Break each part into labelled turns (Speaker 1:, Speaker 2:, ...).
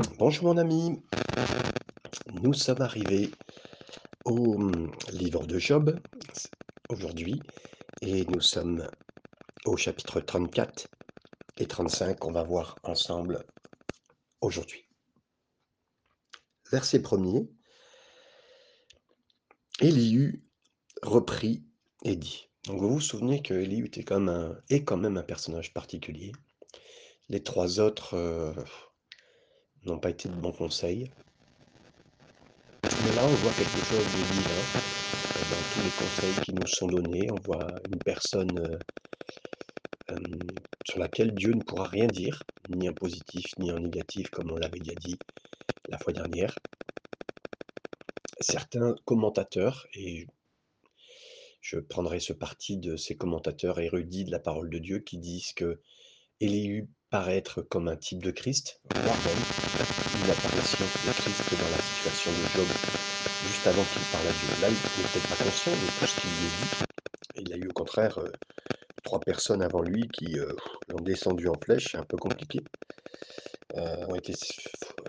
Speaker 1: Bonjour mon ami, nous sommes arrivés au hum, livre de Job aujourd'hui et nous sommes au chapitre 34 et 35 qu'on va voir ensemble aujourd'hui. Verset premier, Élihu reprit et dit. Donc vous vous souvenez que Élihu était un, est quand même un personnage particulier. Les trois autres euh, n'ont pas été de bons conseils. Mais là, on voit quelque chose de divin euh, dans tous les conseils qui nous sont donnés. On voit une personne euh, euh, sur laquelle Dieu ne pourra rien dire, ni en positif, ni en négatif, comme on l'avait déjà dit la fois dernière. Certains commentateurs, et je prendrai ce parti de ces commentateurs érudits de la parole de Dieu qui disent que paraître comme un type de Christ, voire même une apparition de Christ dans la situation de Job, juste avant qu'il parle à Dieu. Là, il peut-être pas conscient de tout ce qu'il lui dit. Il a eu au contraire euh, trois personnes avant lui qui euh, l'ont descendu en flèche, un peu compliqué. Euh, ont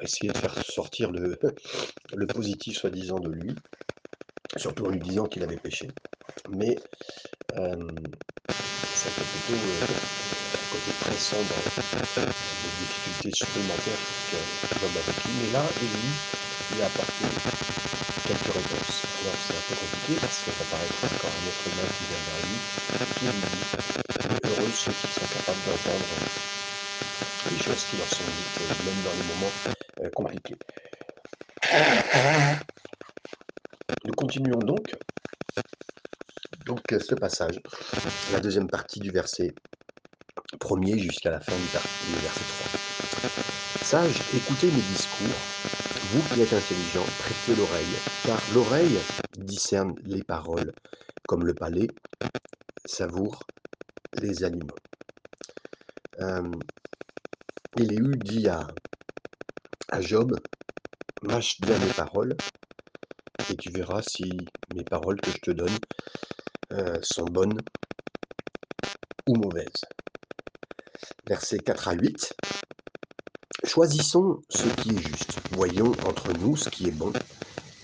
Speaker 1: essayé de faire sortir le, positif soi-disant de lui, surtout en lui disant qu'il avait péché. Mais euh, c'était plutôt côté pressant dans des difficultés supplémentaires que Job a vécu. Mais là, Élie lui a apporté quelques réponses. Alors c'est un peu compliqué parce que ça paraît encore un être humain qui vient vers lui qui lui dit heureux ceux qui sont capables d'entendre les choses qui leur sont dites, même dans les moments euh, compliqués. Nous continuons donc donc ce passage, la deuxième partie du verset premier jusqu'à la fin du verset 3. Sage, écoutez mes discours, vous qui êtes intelligents, prêtez l'oreille, car l'oreille discerne les paroles, comme le palais savoure les aliments. Euh, Éléu dit à, Job, mâche bien mes paroles, et tu verras si mes paroles que je te donne euh, sont bonnes ou mauvaises versets 4 à 8. Choisissons ce qui est juste. Voyons entre nous ce qui est bon.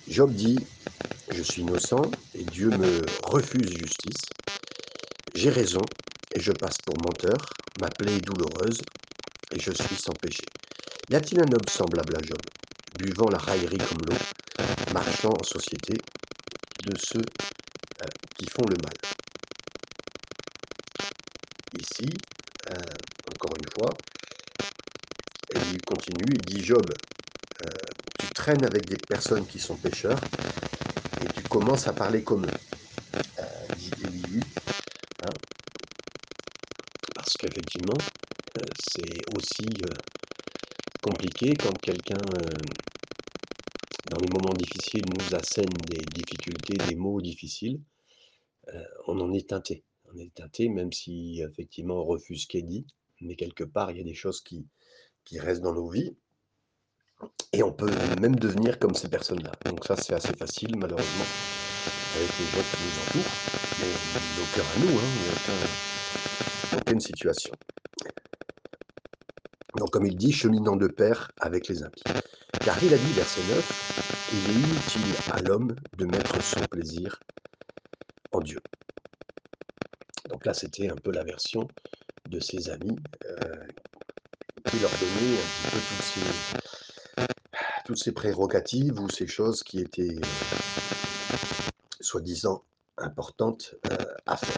Speaker 1: Job dit, je suis innocent et Dieu me refuse justice. J'ai raison et je passe pour menteur. Ma plaie est douloureuse et je suis sans péché. Y a-t-il un homme semblable à Job, buvant la raillerie comme l'eau, marchant en société de ceux euh, qui font le mal? Ici, encore une fois, et il continue, il dit Job, euh, tu traînes avec des personnes qui sont pécheurs et tu commences à parler comme eux, euh, dit. Hein, parce qu'effectivement, c'est aussi compliqué quand quelqu'un, dans les moments difficiles, nous assène des difficultés, des mots difficiles, on en est teinté même si effectivement on refuse ce qui dit, mais quelque part il y a des choses qui, qui restent dans nos vies, et on peut même devenir comme ces personnes-là. Donc ça c'est assez facile malheureusement avec les gens qui nous entourent, mais cœurs à nous, hein, aucun, aucune situation. Donc comme il dit, cheminant de pair avec les impies. Car il a dit, verset 9, il est inutile à l'homme de mettre son plaisir en Dieu. C'était un peu la version de ses amis euh, qui leur donnait un petit peu toutes ces, prérogatives ou ces choses qui étaient soi-disant importantes euh, à faire.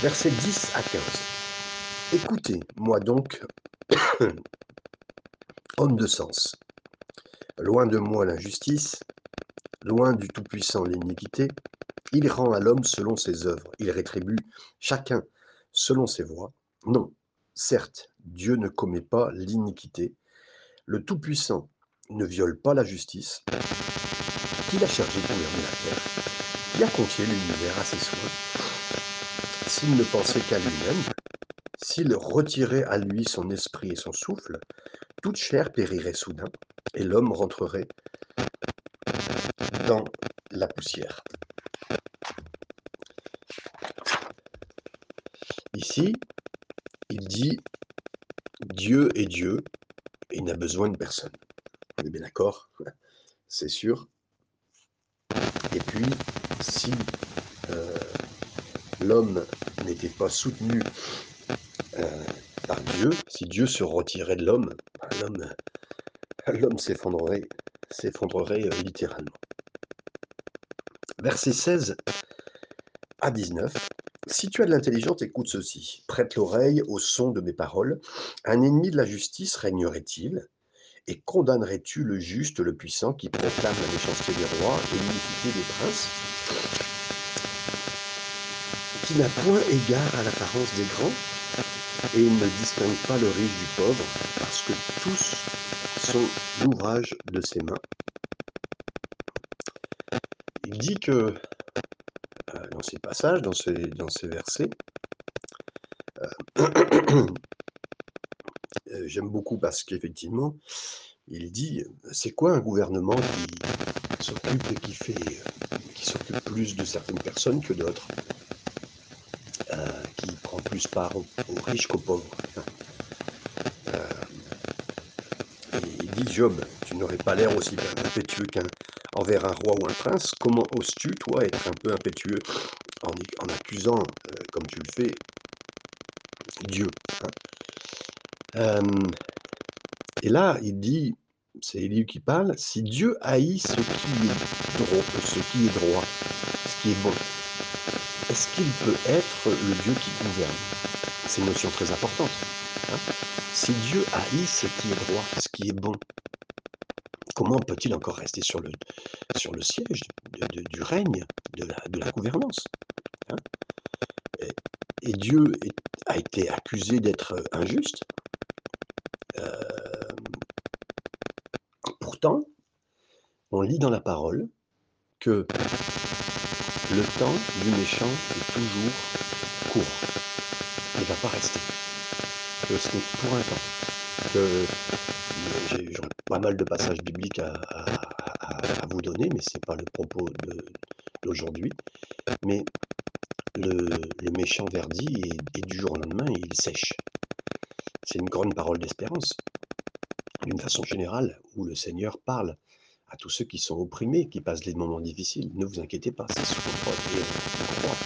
Speaker 1: Versets 10 à 15. Écoutez, moi donc, homme de sens, loin de moi l'injustice, loin du Tout-Puissant l'iniquité, il rend à l'homme selon ses œuvres, il rétribue chacun selon ses voies. Non, certes, Dieu ne commet pas l'iniquité, le Tout-Puissant ne viole pas la justice, qu'il a chargé de gouverner la terre, qui a confié l'univers à ses soins. S'il ne pensait qu'à lui-même, s'il retirait à lui son esprit et son souffle, toute chair périrait soudain, et l'homme rentrerait dans la poussière. Ici, il dit Dieu est Dieu, Il n'a besoin de personne. On est bien d'accord, c'est sûr. Et puis, si euh, l'homme n'était pas soutenu euh, par Dieu, si Dieu se retirait de l'homme, ben, l'homme, s'effondrerait, euh, littéralement. Verset 16 à 19. Si tu as de l'intelligence, écoute ceci. Prête l'oreille au son de mes paroles. Un ennemi de la justice régnerait-il? Et condamnerais-tu le juste, le puissant, qui proclame la méchanceté des rois et l'iniquité des princes? Qui n'a point égard à l'apparence des grands et ne distingue pas le riche du pauvre, parce que tous sont l'ouvrage de ses mains? Il dit que dans ces passages, dans ces, versets. Euh, euh, j'aime beaucoup parce qu'effectivement, il dit c'est quoi un gouvernement qui s'occupe et qui fait qui s'occupe plus de certaines personnes que d'autres, euh, qui prend plus part aux, riches qu'aux pauvres. il dit Job, tu n'aurais pas l'air aussi impétueux qu'un envers un roi ou un prince, comment oses-tu, toi, être un peu impétueux en, accusant, euh, comme tu le fais, Dieu hein? Et là, il dit, c'est Élie qui parle, si Dieu haït ce qui est droit, ce qui est droit, ce qui est bon, est-ce qu'il peut être le Dieu qui gouverne? C'est une notion très importante. Hein si Dieu haït ce qui est droit, ce qui est bon, comment peut-il encore rester sur le, siège du règne, de la, gouvernance hein? Et, Dieu a été accusé d'être injuste. Euh, pourtant, on lit dans la parole que le temps du méchant est toujours court. Il ne va pas rester. Que ce n'est pour un temps. Que j'ai pas mal de passages bibliques à, vous donner, mais ce n'est pas le propos d'aujourd'hui. Mais le, méchant verdit et, du jour au lendemain, il sèche. C'est une grande parole d'espérance, d'une façon générale, où le Seigneur parle à tous ceux qui sont opprimés, qui passent des moments difficiles. Ne vous inquiétez pas, c'est sous contrôle. Et je crois,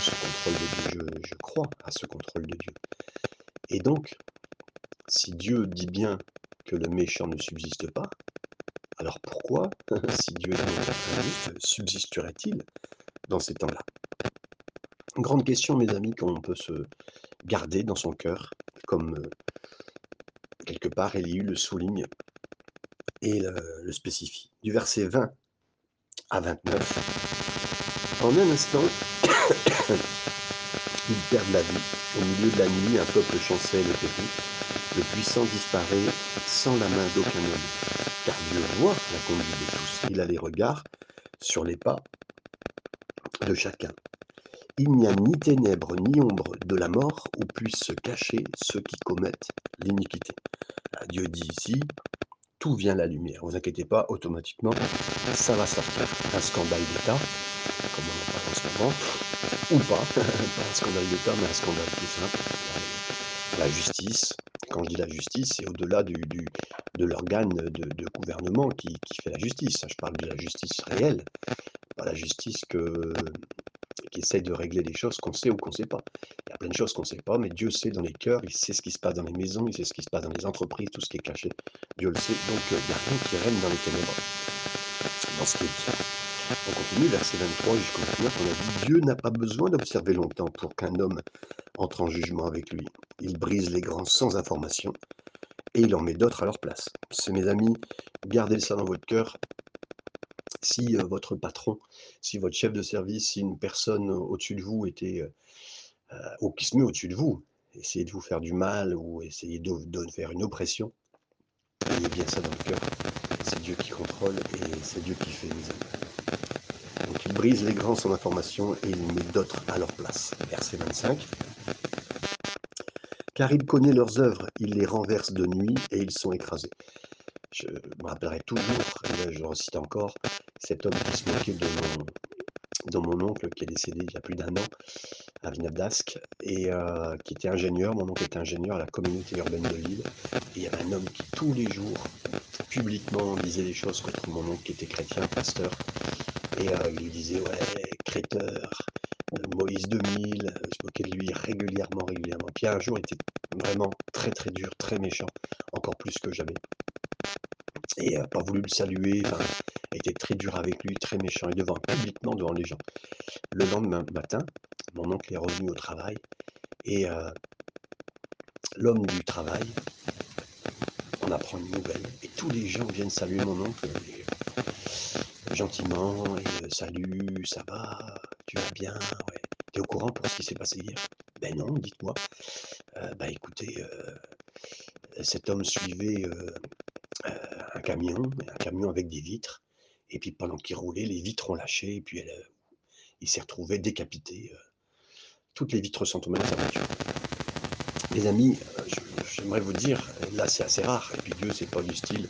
Speaker 1: ce contrôle de Dieu, je, je crois à ce contrôle de Dieu. Et donc, si Dieu dit bien le méchant ne subsiste pas, alors pourquoi, si Dieu subsisterait-il dans ces temps-là? Grande question, mes amis, qu'on peut se garder dans son cœur, comme euh, quelque part Élie le souligne et le, spécifie. Du verset 20 à 29. En un instant, ils perdent la vie. Au milieu de la nuit, un peuple chancelle et périt. Le puissant disparaît sans la main d'aucun homme, car Dieu voit la conduite de tous. Il a les regards sur les pas de chacun. Il n'y a ni ténèbres ni ombre de la mort où puissent se cacher ceux qui commettent l'iniquité. Dieu dit ici, tout vient la lumière. Ne vous inquiétez pas, automatiquement, ça va sortir. Un scandale d'État, comme on en parle en ou pas, pas un scandale d'État, mais un scandale tout simple. La justice, quand je dis la justice, c'est au-delà du, de l'organe de, gouvernement qui, fait la justice. Je parle de la justice réelle, pas la justice que, qui essaye de régler des choses qu'on sait ou qu'on ne sait pas. Il y a plein de choses qu'on ne sait pas, mais Dieu sait dans les cœurs, il sait ce qui se passe dans les maisons, il sait ce qui se passe dans les entreprises, tout ce qui est caché. Dieu le sait, donc euh, il n'y a rien qui règne dans les ténèbres, dans ce qui est On continue, verset 23 jusqu'au 29, on a dit Dieu n'a pas besoin d'observer longtemps pour qu'un homme entre en jugement avec lui. Il brise les grands sans information et il en met d'autres à leur place. C'est mes amis, gardez ça dans votre cœur. Si euh, votre patron, si votre chef de service, si une personne au-dessus de vous était, euh, euh, ou qui se met au-dessus de vous, essayez de vous faire du mal ou essayez de, faire une oppression, ayez bien ça dans le cœur. C'est Dieu qui contrôle et c'est Dieu qui fait, mes amis. Brise les grands sans information et il met d'autres à leur place. Verset 25. Car il connaît leurs œuvres, il les renverse de nuit et ils sont écrasés. Je me rappellerai toujours, et là je recite encore, cet homme qui se moquait de mon, mon oncle qui est décédé il y a plus d'un an, à Vinadask, et euh, qui était ingénieur. Mon oncle était ingénieur à la communauté urbaine de Lille. Et il y avait un homme qui, tous les jours, publiquement, disait des choses contre mon oncle qui était chrétien, pasteur. Et euh, il disait, ouais, créteur, Moïse 2000, je moquais de lui régulièrement, régulièrement. Puis un jour, il était vraiment très très dur, très méchant, encore plus que jamais. Et pas voulu le saluer, était très dur avec lui, très méchant, et devant, publiquement devant les gens. Le lendemain matin, mon oncle est revenu au travail, et l'homme du travail, on apprend une nouvelle, et tous les gens viennent saluer mon oncle, gentiment, et salut, ça va, tu vas bien, ouais. T'es au courant pour ce qui s'est passé hier? Ben non, dites-moi. bah écoutez, cet homme suivait un camion, un camion avec des vitres. Et puis pendant qu'il roulait, les vitres ont lâché. Et puis elle, il s'est retrouvé décapité. toutes les vitres sont tombées dans sa voiture. Les amis, j'aimerais vous dire, là c'est assez rare. Et puis Dieu, c'est pas du style,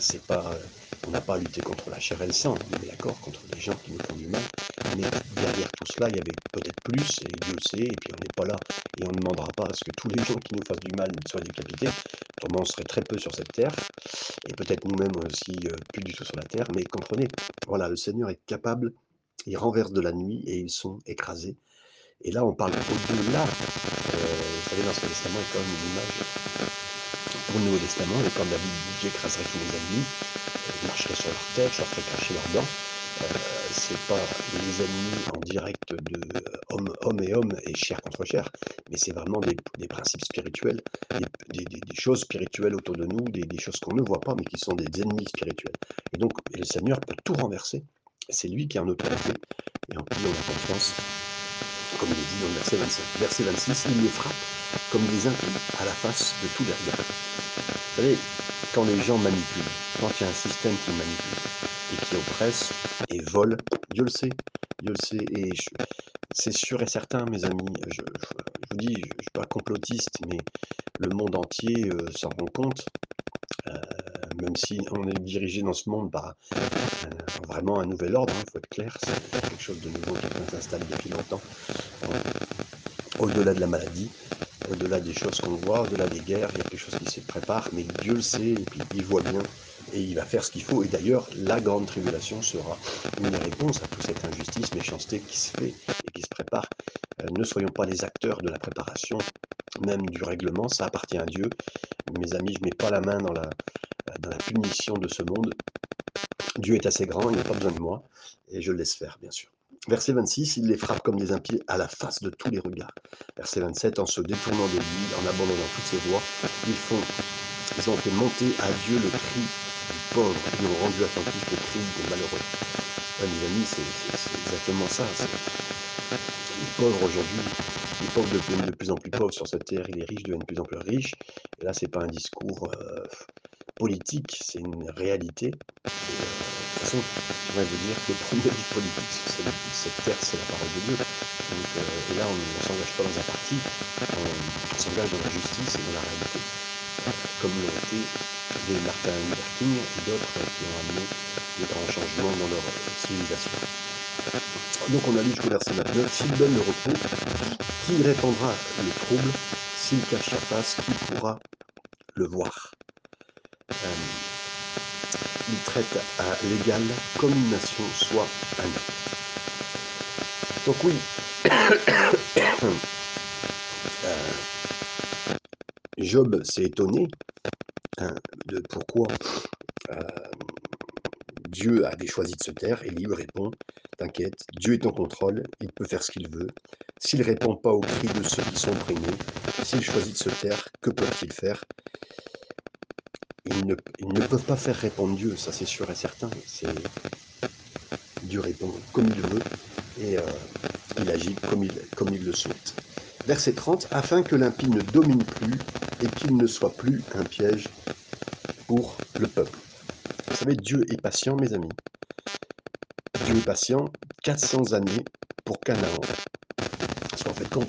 Speaker 1: c'est pas, on n'a pas à lutter contre la chair et le sang. On est d'accord contre les gens qui nous font du mal. Mais derrière tout cela, il y avait peut-être plus, et Dieu sait, et puis on n'est pas là, et on ne demandera pas à ce que tous les gens qui nous fassent du mal soient décapités, autrement on serait très peu sur cette terre, et peut-être nous-mêmes aussi euh, plus du tout sur la terre, mais comprenez, voilà, le Seigneur est capable, il renverse de la nuit, et ils sont écrasés. Et là, on parle au-delà, euh, vous savez, l'Ancien Testament est comme une image pour le Nouveau Testament, et quand David dit j'écraserai tous mes ennemis, je marcherai sur leur tête, je leur ferai cracher leurs dents, c'est pas les ennemis en direct de homme, homme et homme et chair contre chair, mais c'est vraiment des, principes spirituels, des, choses spirituelles autour de nous, des, choses qu'on ne voit pas, mais qui sont des ennemis spirituels. Et donc, le Seigneur peut tout renverser. C'est lui qui est en autorité et en qui on a confiance, comme il est dit dans le verset 25. Verset 26, il les frappe comme des impies à la face de tous les regards. Vous savez, quand les gens manipulent, quand il y a un système qui manipule, et qui oppresse et vole. Dieu le sait, Dieu le sait. Et c'est sûr et certain, mes amis, je, vous dis, je ne suis pas complotiste, mais le monde entier euh, s'en rend compte, même si on est dirigé dans ce monde par vraiment un nouvel ordre, il hein, faut être clair, c'est quelque chose de nouveau qui s'installe depuis longtemps, au-delà de la maladie, au-delà des choses qu'on voit, au-delà des guerres, il y a quelque chose qui se prépare, mais Dieu le sait, et puis il voit bien et il va faire ce qu'il faut. Et d'ailleurs, la grande tribulation sera une réponse à toute cette injustice, méchanceté qui se fait et qui se prépare. Euh, ne soyons pas les acteurs de la préparation, même du règlement, ça appartient à Dieu. Mes amis, je ne mets pas la main dans la, dans la punition de ce monde. Dieu est assez grand, il n'a pas besoin de moi, et je le laisse faire, bien sûr. Verset 26, il les frappe comme des impies à la face de tous les regards. Verset 27, en se détournant de lui, en abandonnant toutes ses voies, ils, font, ils ont fait monter à Dieu le cri pauvres qui ont rendu attentifs les cris des malheureux. Mes amis, c'est exactement ça. Les pauvres aujourd'hui, les pauvres deviennent de plus en plus pauvres sur cette terre et les riches deviennent de plus en plus riches. Et là, c'est pas un discours euh, politique, c'est une réalité. Euh, de toute façon, j'aimerais vous dire que le premier du politique cette, terre, c'est la parole de Dieu. Euh, et là, on ne s'engage pas dans un parti, on, s'engage dans la justice et dans la réalité, comme l'ont été des Martin Luther King et d'autres qui ont amené des grands changements dans leur civilisation. Donc on a lu jusqu'au verset 29, s'il donne le repos, qui répandra le trouble? S'il cache sa face, qui pourra le voir? Il traite à l'égal comme une nation, soit un homme. Donc oui, euh, Job s'est étonné Hein, de pourquoi euh, Dieu avait choisi de se taire, et il lui répond T'inquiète, Dieu est en contrôle, il peut faire ce qu'il veut. S'il répond pas aux cris de ceux qui sont opprimés, s'il choisit de se taire, que peuvent-ils faire? Ils ne, peuvent pas faire répondre Dieu, ça c'est sûr et certain. Dieu répond comme il veut et euh, il agit comme il, le souhaite. Verset 30, afin que l'impie ne domine plus et qu'il ne soit plus un piège pour le peuple. Vous savez, Dieu est patient, mes amis. Dieu est patient 400 années pour Canaan. Parce qu'en fait, quand,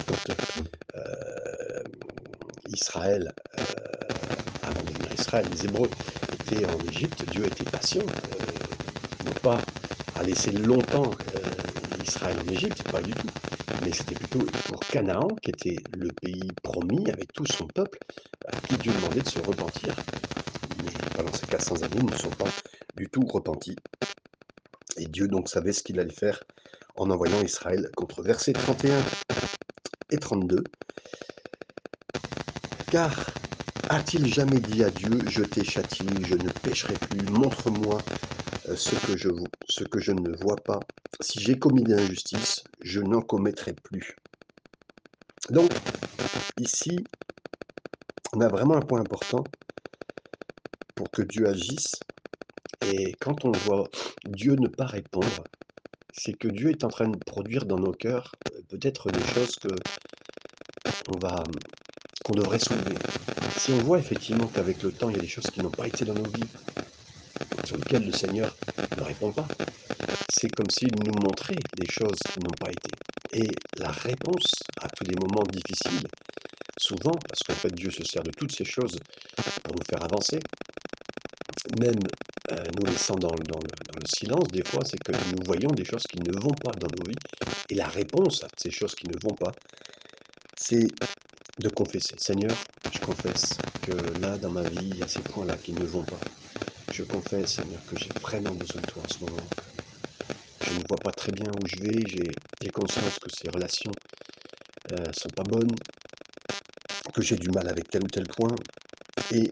Speaker 1: euh, Israël, euh, avant de devenir Israël, les Hébreux étaient en Égypte, Dieu était patient. Euh, non pas à laisser longtemps Israël en Égypte, pas du tout. Mais c'était plutôt pour Canaan, qui était le pays promis avec tout son peuple, à qui Dieu demandait de se repentir. Pendant ces 400 années, ne sont pas du tout repentis. Et Dieu donc savait ce qu'il allait faire en envoyant Israël contre versets 31 et 32. Car a-t-il jamais dit à Dieu, je t'ai châtié, je ne pécherai plus, montre-moi euh, ce que, je, ce que je ne vois pas. Si j'ai commis des injustices, je n'en commettrai plus. Donc, ici, on a vraiment un point important pour que Dieu agisse. Et quand on voit Dieu ne pas répondre, c'est que Dieu est en train de produire dans nos cœurs euh, peut-être des choses que on qu'on devrait soulever. Si on voit effectivement qu'avec le temps, il y a des choses qui n'ont pas été dans nos vies, sur lesquelles le Seigneur ne répond pas, c'est comme s'il nous montrait des choses qui n'ont pas été. Et la réponse à tous les moments difficiles, souvent, parce qu'en fait Dieu se sert de toutes ces choses pour nous faire avancer, même euh, nous laissant dans, dans, le, silence, des fois, c'est que nous voyons des choses qui ne vont pas dans nos vies. Et la réponse à ces choses qui ne vont pas, c'est de confesser. Seigneur, je confesse que là, dans ma vie, il y a ces points-là qui ne vont pas. Je confesse, Seigneur, que j'ai vraiment besoin de toi en ce moment. Je ne vois pas très bien où je vais, j'ai conscience que ces relations ne euh, sont pas bonnes, que j'ai du mal avec tel ou tel point, et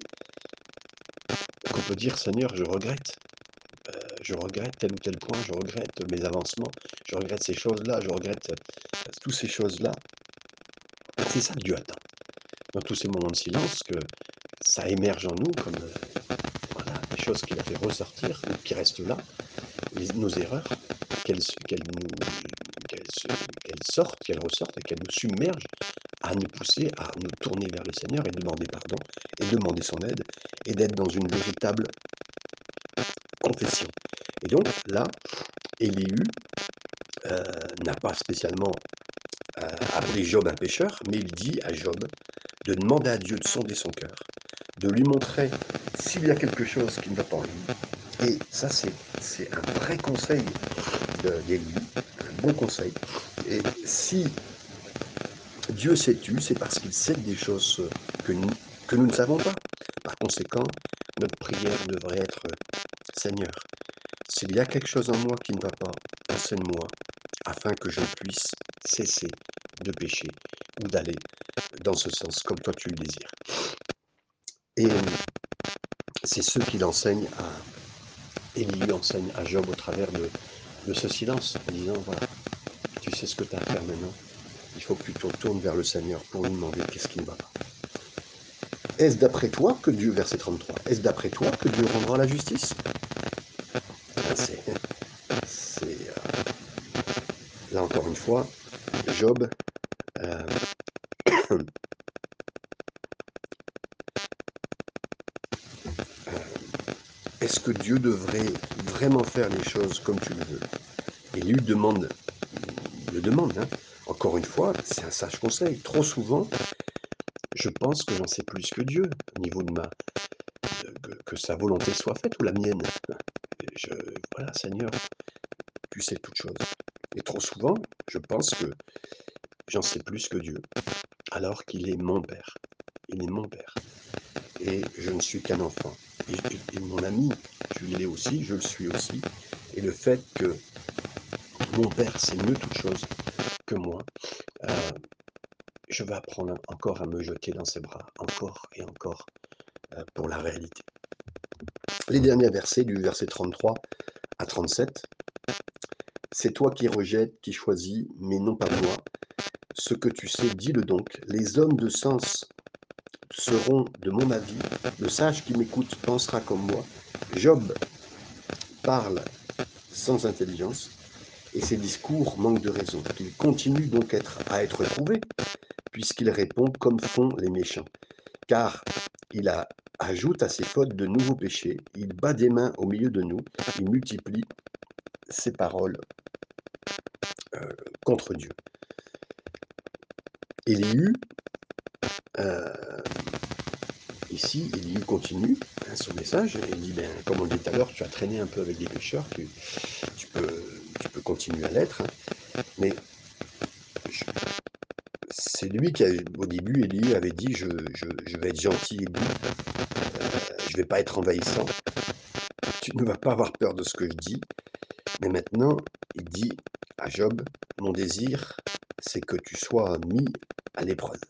Speaker 1: qu'on peut dire, Seigneur, je regrette. Euh, je regrette tel ou tel point, je regrette mes avancements, je regrette ces choses-là, je regrette euh, toutes ces choses-là. C'est ça que Dieu attend. Dans tous ces moments de silence, que ça émerge en nous comme euh, voilà, des choses qu'il a fait ressortir, qui restent là, nos erreurs, qu'elles sortent, qu'elles ressortent et qu'elles nous submergent à nous pousser à nous tourner vers le Seigneur et demander pardon et demander son aide et d'être dans une véritable confession. Et donc là, Élihu euh, n'a pas spécialement euh, appelé Job un pécheur, mais il dit à Job de demander à Dieu de sonder son cœur, de lui montrer s'il y a quelque chose qui ne va pas en lui. Et ça, c'est un vrai conseil d'Élie, un bon conseil. Et si Dieu s'est tu, c'est parce qu'il sait des choses que que nous ne savons pas. Par conséquent, notre prière devrait être Seigneur, s'il y a quelque chose en moi qui ne va pas, enseigne-moi, afin que je puisse cesser de pécher ou d'aller dans ce sens comme toi tu le désires. Et c'est ce qu'il enseigne à Élie enseigne à Job au travers de, ce silence, en disant voilà, tu sais ce que tu as à faire maintenant, il faut que tu te tournes vers le Seigneur pour lui demander qu'est-ce qui ne va pas. Est-ce d'après toi que Dieu, verset 33, est-ce d'après toi que Dieu rendra la justice? C'est. Euh, là encore une fois, Job. Euh, euh, est-ce Dieu devrait vraiment faire les choses comme tu le veux Et lui demande, le demande, hein, encore une fois, c'est un sage conseil. Trop souvent, je pense que j'en sais plus que Dieu au niveau de ma que, sa volonté soit faite ou la mienne. Voilà, Seigneur, tu sais toutes choses. Et trop souvent, je pense que j'en sais plus que Dieu, alors qu'il est mon Père. Il est mon Père. Et je ne suis qu'un enfant. Et, mon ami, tu l'es aussi, je le suis aussi. Et le fait que mon Père sait mieux toutes choses, moi, euh, je vais apprendre encore à me jeter dans ses bras, encore et encore, euh, pour la réalité. Les derniers versets, du verset 33 à 37, c'est toi qui rejettes, qui choisis, mais non pas moi. Ce que tu sais, dis-le donc. Les hommes de sens seront de mon avis. Le sage qui m'écoute pensera comme moi. Job parle sans intelligence et ses discours manquent de raison. Il continue donc à être prouvé, puisqu'il répond comme font les méchants. Car il ajoute à ses fautes de nouveaux péchés, il bat des mains au milieu de nous, il multiplie ses paroles euh, contre Dieu. Élihu, euh, ici, Élihu continue hein, son message, il dit, ben, comme on dit tout à l'heure, tu as traîné un peu avec des pécheurs, tu, peux continuer à l'être. Hein. Mais c'est lui qui au début, Élie avait dit: «Je vais être gentil doux, heu, je vais pas être envahissant. Tu ne vas pas avoir peur de ce que je dis». Mais maintenant, il dit à Job: «Mon désir, c'est que tu sois mis à l'épreuve.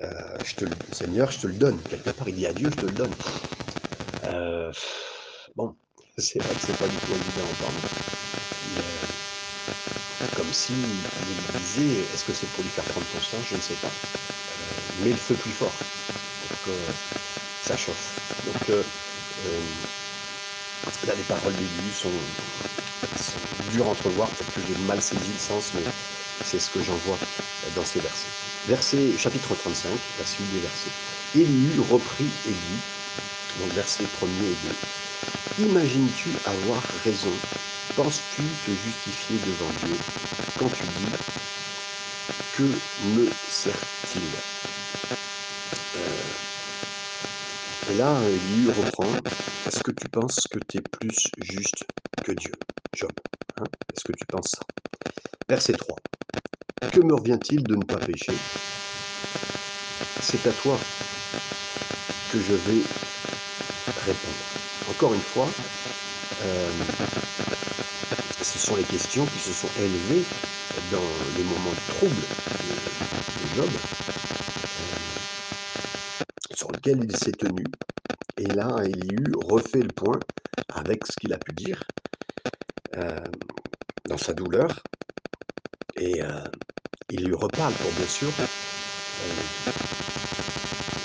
Speaker 1: Heu, je te le Seigneur, je te le donne». Quelque part, il dit à Dieu: «Je te le donne». Heu, bon, c'est vrai que c'est pas du tout évident mais heu, comme s'il lui disait: «Est-ce que c'est pour lui faire prendre conscience? Je ne sais pas. Heu, mets le feu plus fort que ça chauffe». Donc là, les paroles d'Élie sont sont dures à entrevoir. Peut-être que j'ai mal saisi le sens, mais c'est ce que j'en vois dans ces versets. Verset chapitre 35, la suite des versets. Élihu reprit et dit, donc versets 1er et 2, Imagines-tu avoir raison? Penses-tu te justifier devant Dieu quand tu dis Que me sert-il? Euh, Et là, Élihu reprend Est-ce que tu penses que tu es plus juste que Dieu? Job, hein? Est-ce que tu penses ça? Verset 3. Que me revient-il de ne pas pécher? C'est à toi que je vais répondre. Encore une fois, euh, ce sont les questions qui se sont élevées dans les moments de trouble de, Job, euh, sur lequel il s'est tenu. Et là, Elihu refait le point avec ce qu'il a pu dire euh, dans sa douleur. Et euh, il lui reparle pour bien sûr.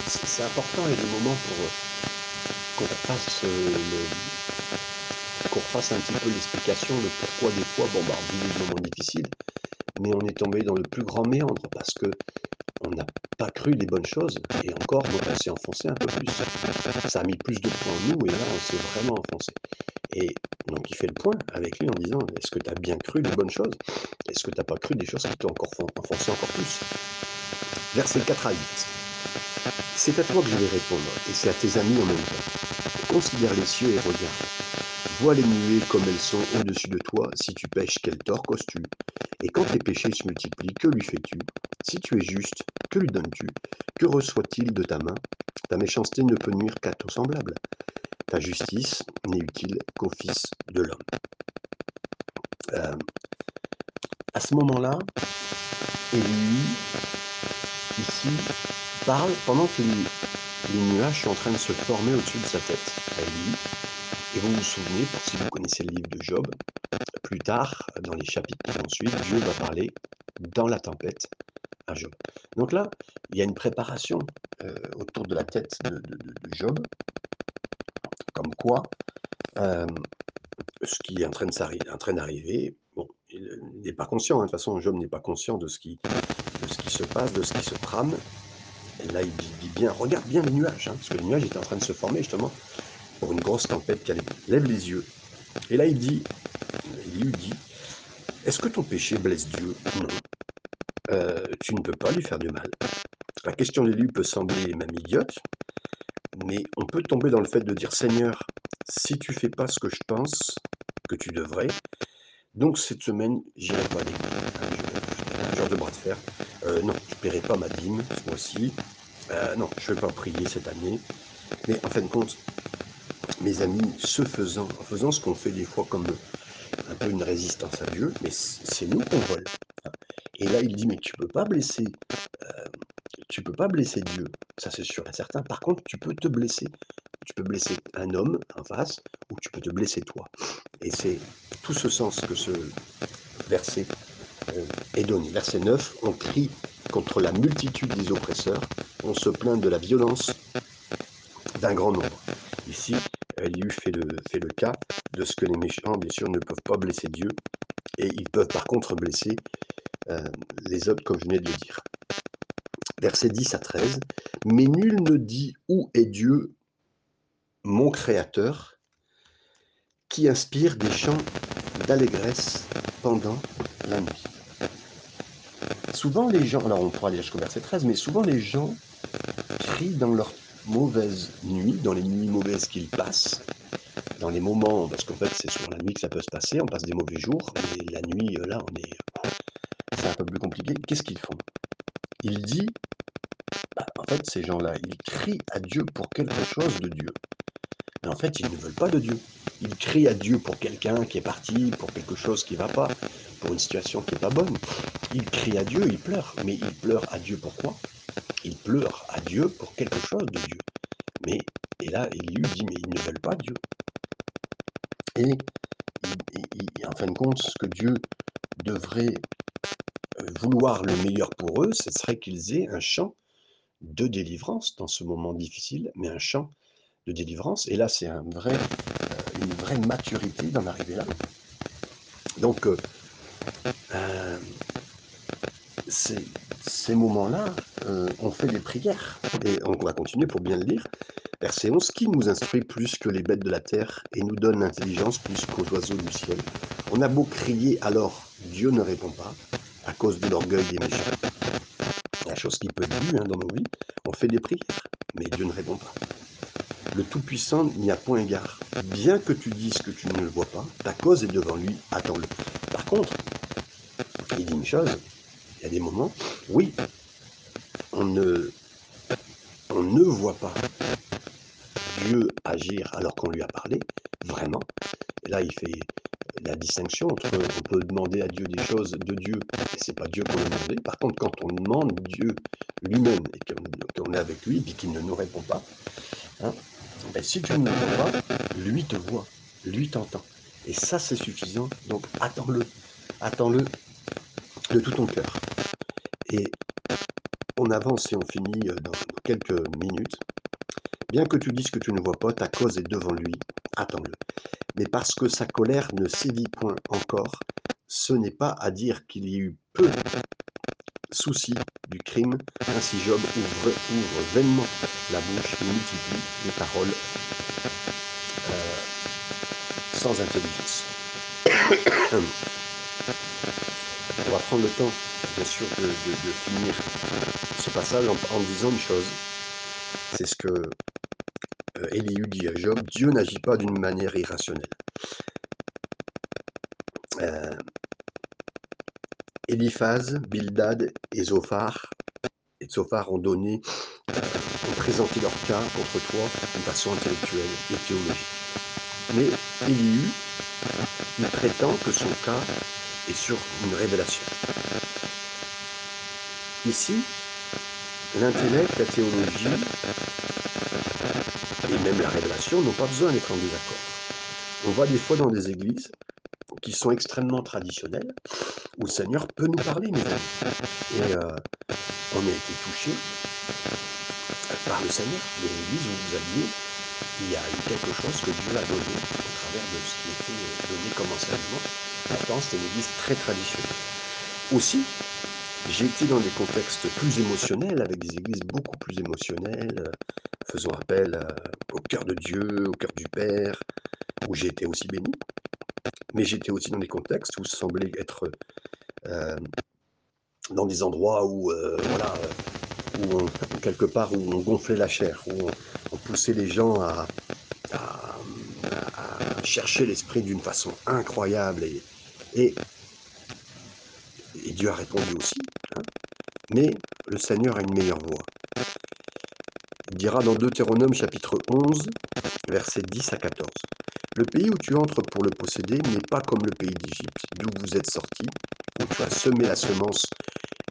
Speaker 1: c'est important, il y a moments pour qu'on fasse le, qu'on refasse un petit peu l'explication de pourquoi des fois, bon, bah, on vit des moments difficiles, mais on est tombé dans le plus grand méandre parce que on n'a pas cru les bonnes choses et encore, donc on s'est enfoncé un peu plus. Ça a mis plus de points en nous et là, on s'est vraiment enfoncé. Et il fait le point avec lui en disant Est-ce que tu as bien cru les bonnes choses? Est-ce que tu n'as pas cru des choses qui t'ont encore enfoncé encore plus? Verset 4 à 8. C'est à toi que je vais répondre, et c'est à tes amis en même temps. Considère les cieux et regarde. Vois les nuées comme elles sont au-dessus de toi. Si tu pêches, quel tort causes-tu? Et quand tes péchés se multiplient, que lui fais-tu? Si tu es juste, que lui donnes-tu? Que reçoit-il de ta main? Ta méchanceté ne peut nuire qu'à ton semblable. Ta justice utile qu'au Fils de l'homme. Euh, à ce moment-là, Élie, ici, parle pendant que les, nuages sont en train de se former au-dessus de sa tête. Élie, et vous vous souvenez, si vous connaissez le livre de Job, plus tard, dans les chapitres qui vont suivre, Dieu va parler dans la tempête à Job. Donc là, il y a une préparation euh, autour de la tête de, Job, comme quoi euh, ce qui est en train d'arriver, bon, il n'est pas conscient, hein, de toute façon, Job n'est pas conscient de ce, qui, de se passe, de ce qui se trame. Là, il dit bien, regarde bien les nuages, hein, parce que les nuages étaient en train de se former justement pour une grosse tempête qui Lève les yeux. Et là, il dit, il lui dit, est-ce que ton péché blesse Dieu Non? Euh, tu ne peux pas lui faire du mal. La question d'élu peut sembler même idiote, mais on peut tomber dans le fait de dire Seigneur, si tu fais pas ce que je pense que tu devrais, donc cette semaine, j'irai pas à l'église. Un genre de bras de fer. Euh, non, je paierai pas ma dîme ce mois-ci. Euh, non, je vais pas prier cette année. Mais en fin de compte, mes amis, ce faisant, en faisant ce qu'on fait des fois comme un peu une résistance à Dieu, mais c'est nous qu'on vole. Et là, il dit, mais tu peux pas blesser, euh, tu peux pas blesser Dieu, ça c'est sûr et certain. Par contre, tu peux te blesser. Tu peux blesser un homme en face, ou tu peux te blesser toi. Et c'est tout ce sens que ce verset euh, est donné. Verset 9, on crie contre la multitude des oppresseurs, on se plaint de la violence d'un grand nombre. Ici, Elihu fait le, fait le cas de ce que les méchants, bien sûr, ne peuvent pas blesser Dieu, et ils peuvent par contre blesser euh, les autres, comme je venais de le dire. Versets 10 à 13. Mais nul ne dit où est Dieu, mon Créateur, qui inspire des chants d'allégresse pendant la nuit. Souvent les gens, alors on pourra aller jusqu'au verset 13, mais souvent les gens crient dans leur mauvaise nuit, dans les nuits mauvaises qu'ils passent, dans les moments parce qu'en fait, c'est sur la nuit que ça peut se passer, on passe des mauvais jours et la nuit, là, on est c'est un peu plus compliqué. Qu'est-ce qu'ils font? Il dit, bah, en fait, ces gens-là, ils crient à Dieu pour quelque chose de Dieu. Mais en fait, ils ne veulent pas de Dieu. Ils crient à Dieu pour quelqu'un qui est parti, pour quelque chose qui ne va pas, pour une situation qui n'est pas bonne. Ils crient à Dieu, ils pleurent. Mais ils pleurent à Dieu pourquoi Ils pleurent à Dieu pour quelque chose de Dieu. Mais, et là, Élie dit, mais ils ne veulent pas Dieu. Et, en fin de compte, ce que Dieu devrait euh, vouloir le meilleur pour eux, ce serait qu'ils aient un chant de délivrance dans ce moment difficile, mais un chant de délivrance. Et là, c'est euh, une vraie maturité d'en arriver là. Donc, euh, euh, ces, moments-là, on fait des prières. Et on va continuer pour bien le lire. Verset 11, qui nous instruit plus que les bêtes de la terre et nous donne l'intelligence plus qu'aux oiseaux du ciel On a beau crier, alors Dieu ne répond pas à cause de l'orgueil des méchants. La chose qui peut être vue hein, dans nos vies, on fait des prières, mais Dieu ne répond pas. Le Tout-Puissant n'y a point égard. Bien que tu dises que tu ne le vois pas, ta cause est devant lui, attends-le. Par contre, il dit une chose, il y a des moments, oui, on ne, voit pas Dieu agir alors qu'on lui a parlé, vraiment. Là, il fait la distinction entre on peut demander à Dieu des choses de Dieu et c'est pas Dieu qu'on a demandé. Par contre, quand on demande Dieu lui-même et qu'on est avec lui et qu'il ne nous répond pas, hein, ben, si tu ne vois pas, lui te voit, lui t'entend. Et ça, c'est suffisant. Donc, attends-le. Attends-le de tout ton cœur. Et on avance et on finit euh, dans, quelques minutes. Bien que tu dises que tu ne vois pas, ta cause est devant lui. Attends-le. Mais parce que sa colère ne sévit point encore, ce n'est pas à dire qu'il y eut peu souci du crime, ainsi Job ouvre, ouvre vainement la bouche et multiplie les paroles euh, sans intelligence. On va prendre le temps, bien sûr, de, finir ce passage en, disant une chose. C'est ce que euh, Elihu dit à Job, Dieu n'agit pas d'une manière irrationnelle. Euh, Eliphaz, Bildad et Zophar, ont donné, ont présenté leur cas contre toi d'une façon intellectuelle et théologique. Mais Elihu, il prétend que son cas est sur une révélation. Ici, l'intellect, la théologie et même la révélation n'ont pas besoin d'être en désaccord. On voit des fois dans des églises qui sont extrêmement traditionnelles, où le Seigneur peut nous parler, mes amis. Et euh, on a été touché par le Seigneur. Dans l'église où vous alliez, il y a eu quelque chose que Dieu a donné au travers de ce qui été donné comme enseignement. Pourtant, c'était une église très traditionnelle. Aussi, j'ai été dans des contextes plus émotionnels, avec des églises beaucoup plus émotionnelles, faisant appel au cœur de Dieu, au cœur du Père, où j'ai été aussi béni. Mais j'étais aussi dans des contextes où semblait être euh, dans des endroits où, euh, voilà, où quelque part où on gonflait la chair, où on, poussait les gens à, chercher l'esprit d'une façon incroyable. Et, Dieu a répondu aussi. Hein. Mais le Seigneur a une meilleure voix. Il dira dans Deutéronome chapitre 11, versets 10 à 14. Le pays où tu entres pour le posséder n'est pas comme le pays d'Égypte, d'où vous êtes sortis, où tu as la semence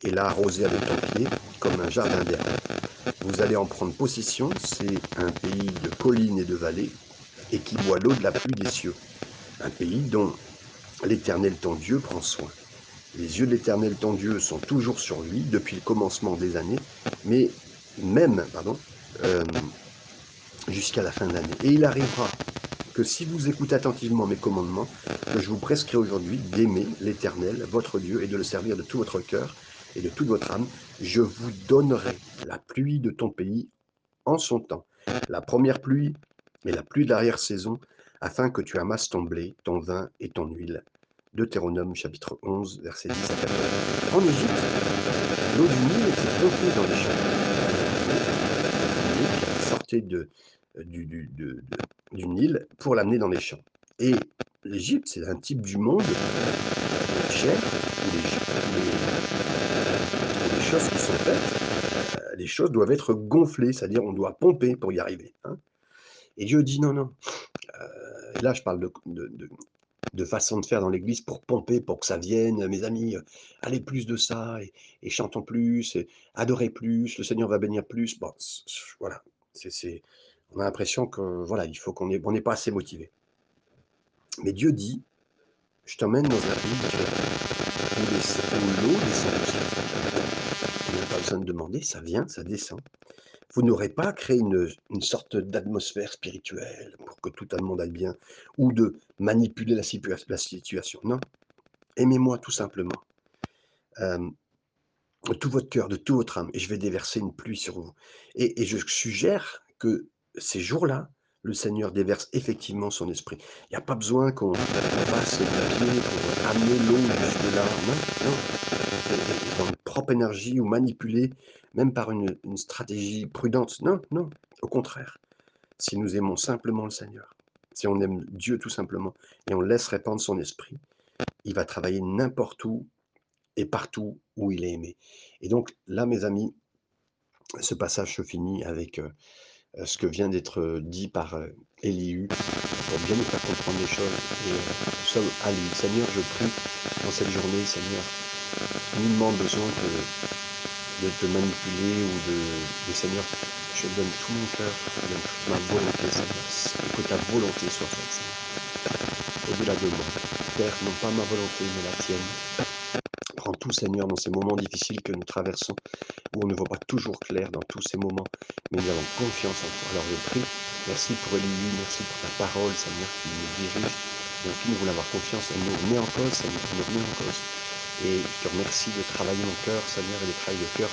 Speaker 1: et l'as arrosée avec ton pied, comme un jardin d'herbe. Vous allez en prendre possession, c'est un pays de collines et de vallées, et qui boit l'eau de la pluie des cieux. Un pays dont l'Éternel ton Dieu prend soin. Les yeux de l'Éternel ton Dieu sont toujours sur lui depuis le commencement des années, mais même, pardon, euh, jusqu'à la fin de l'année. Et il arrivera que si vous écoutez attentivement mes commandements, que je vous prescris aujourd'hui d'aimer l'Éternel, votre Dieu, et de le servir de tout votre cœur et de toute votre âme, je vous donnerai la pluie de ton pays en son temps, la première pluie et la pluie de l'arrière-saison, afin que tu amasses ton blé, ton vin et ton huile. Deutéronome chapitre 11, verset 10 à 14. En Égypte, l'eau du Nil était pompée dans les champs. sortait de, du Nil pour l'amener dans les champs. Et l'Égypte, c'est un type du monde, les, les, choses qui sont faites, euh, les choses doivent être gonflées, c'est-à-dire on doit pomper pour y arriver. Hein. Et Dieu dit non, non. Euh, là, je parle de, de, de façon de faire dans l'Église pour pomper, pour que ça vienne. Mes amis, allez plus de ça, et, chantons plus, et adorez plus, le Seigneur va bénir plus. Bon, voilà, c'est, on a l'impression que voilà, il faut qu'on n'est on pas assez motivé. Mais Dieu dit, je t'emmène dans un pays où l'eau descend du ciel. On n'a pas besoin de demander, ça vient, ça descend vous n'aurez pas créé une, une sorte d'atmosphère spirituelle pour que tout le monde aille bien, ou de manipuler la, la situation. Non. Aimez-moi tout simplement. Euh, de tout votre cœur, de toute votre âme, et je vais déverser une pluie sur vous. Et, et je suggère que ces jours-là, le Seigneur déverse effectivement son esprit. Il n'y a pas besoin qu'on fasse le pied pour amener l'eau jusque-là. Non, non. Dans une propre énergie ou manipuler, même par une, stratégie prudente. Non, non. Au contraire. Si nous aimons simplement le Seigneur, si on aime Dieu tout simplement, et on laisse répandre son esprit, il va travailler n'importe où et partout où il est aimé. Et donc là, mes amis, ce passage se finit avec euh, ce que vient d'être euh, dit par euh, Élihu pour bien nous faire comprendre les choses. Et nous sommes à lui. Seigneur, je prie dans cette journée, Seigneur, nullement besoin de, de te manipuler ou de, de, Seigneur, je donne tout mon cœur, je donne toute ma volonté, Seigneur, que ta volonté soit faite, Seigneur, au-delà de moi. Père, non pas ma volonté, mais la tienne. Prends tout, Seigneur, dans ces moments difficiles que nous traversons, où on ne voit pas toujours clair dans tous ces moments, mais nous avons confiance en toi. Alors je prie, merci pour Élie, merci pour ta parole, Seigneur, qui nous dirige. Puis nous voulons avoir confiance, elle nous remet en cause, Seigneur, nous remet en cause. Et je te remercie de travailler mon cœur, Seigneur, et de travailler le cœur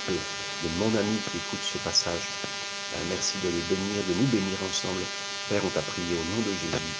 Speaker 1: de, mon ami qui écoute ce passage. Euh, merci de les bénir, de nous bénir ensemble. Père, on t'a prié au nom de Jésus.